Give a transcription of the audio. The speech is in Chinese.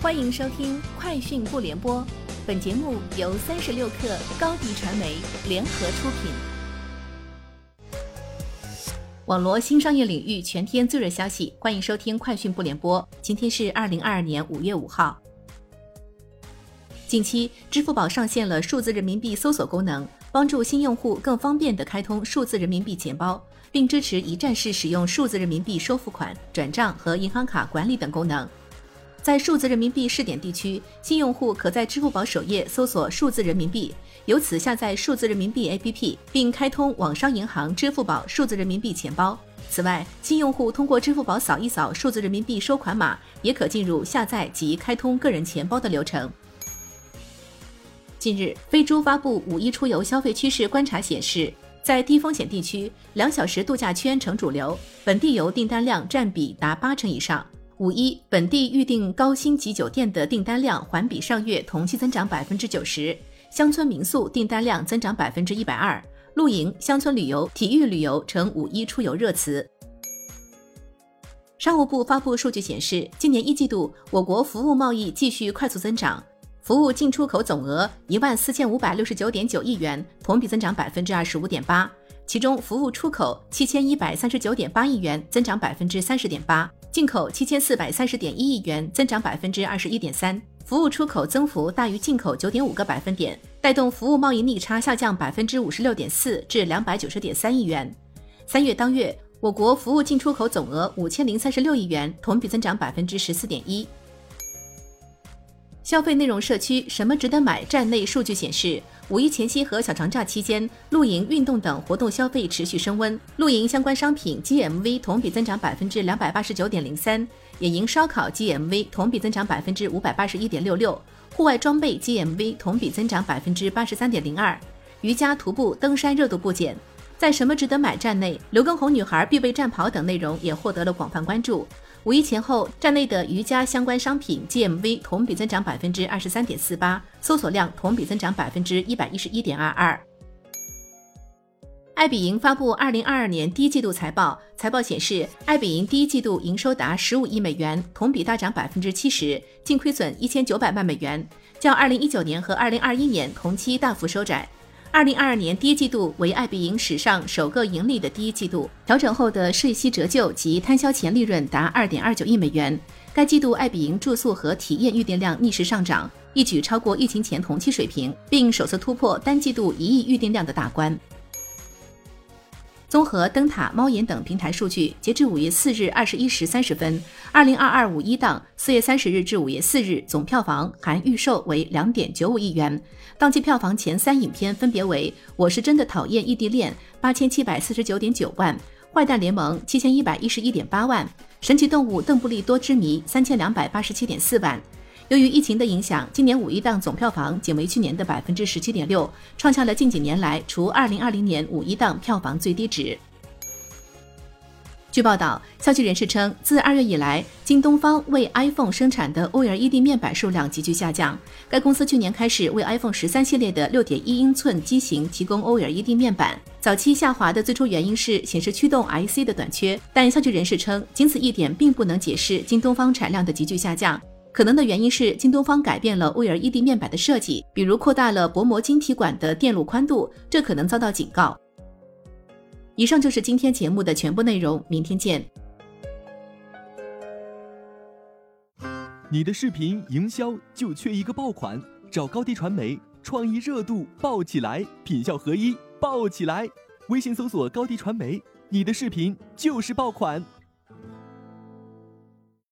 欢迎收听《快讯不联播》，本节目由三十六克高低传媒联合出品。网罗新商业领域全天最热消息，欢迎收听《快讯不联播》。今天是二零二二年五月五号。近期，支付宝上线了数字人民币搜索功能，帮助新用户更方便地开通数字人民币钱包，并支持一站式使用数字人民币收付款、转账和银行卡管理等功能。在数字人民币试点地区，新用户可在支付宝首页搜索“数字人民币”，由此下载数字人民币 APP，并开通网商银行支付宝数字人民币钱包。此外，新用户通过支付宝扫一扫数字人民币收款码，也可进入下载及开通个人钱包的流程。近日，飞猪发布五一出游消费趋势观察显示，在低风险地区，两小时度假圈成主流，本地游订单量占比达八成以上。五一本地预订高星级酒店的订单量环比上月同期增长百分之九十，乡村民宿订单量增长百分之一百二，露营、乡村旅游、体育旅游成五一出游热词。商务部发布数据显示，今年一季度我国服务贸易继续快速增长，服务进出口总额一万四千五百六十九点九亿元，同比增长百分之二十五点八，其中服务出口七千一百三十九点八亿元，增长百分之三十点八。进口七千四百三十点一亿元，增长百分之二十一点三，服务出口增幅大于进口九点五个百分点，带动服务贸易逆差下降百分之五十六点四至两百九十点三亿元。三月当月，我国服务进出口总额五千零三十六亿元，同比增长百分之十四点一。消费内容社区什么值得买？站内数据显示。五一前夕和小长假期间，露营、运动等活动消费持续升温。露营相关商品 GMV 同比增长百分之两百八十九点零三，野营烧烤 GMV 同比增长百分之五百八十一点六六，户外装备 GMV 同比增长百分之八十三点零二。瑜伽、徒步、登山热度不减。在什么值得买站内，刘畊宏女孩必备战袍等内容也获得了广泛关注。五一前后，站内的瑜伽相关商品 GMV 同比增长百分之二十三点四八，搜索量同比增长百分之一百一十一点二二。爱彼迎发布二零二二年第一季度财报，财报显示，爱彼迎第一季度营收达十五亿美元，同比大涨百分之七十，净亏损一千九百万美元，较二零一九年和二零二一年同期大幅收窄。二零二二年第一季度为爱彼迎史上首个盈利的第一季度，调整后的税息折旧及摊销前利润达二点二九亿美元。该季度爱彼迎住宿和体验预订量逆势上涨，一举超过疫情前同期水平，并首次突破单季度一亿预订量的大关。综合灯塔、猫眼等平台数据，截至五月四日二十一时三十分，二零二二五一档四月三十日至五月四日总票房含预售为两点九五亿元。当季票房前三影片分别为《我是真的讨厌异地恋》八千七百四十九点九万，《坏蛋联盟》七千一百一十一点八万，《神奇动物邓布利多之谜》三千两百八十七点四万。由于疫情的影响，今年五一档总票房仅为去年的百分之十七点六，创下了近几年来除二零二零年五一档票房最低值。据报道，消息人士称，自二月以来，京东方为 iPhone 生产的 OLED 面板数量急剧下降。该公司去年开始为 iPhone 十三系列的六点一英寸机型提供 OLED 面板，早期下滑的最初原因是显示驱动 IC 的短缺。但消息人士称，仅此一点并不能解释京东方产量的急剧下降。可能的原因是京东方改变了 OLED 面板的设计，比如扩大了薄膜晶体管的电路宽度，这可能遭到警告。以上就是今天节目的全部内容，明天见。你的视频营销就缺一个爆款，找高低传媒，创意热度爆起来，品效合一爆起来。微信搜索高低传媒，你的视频就是爆款。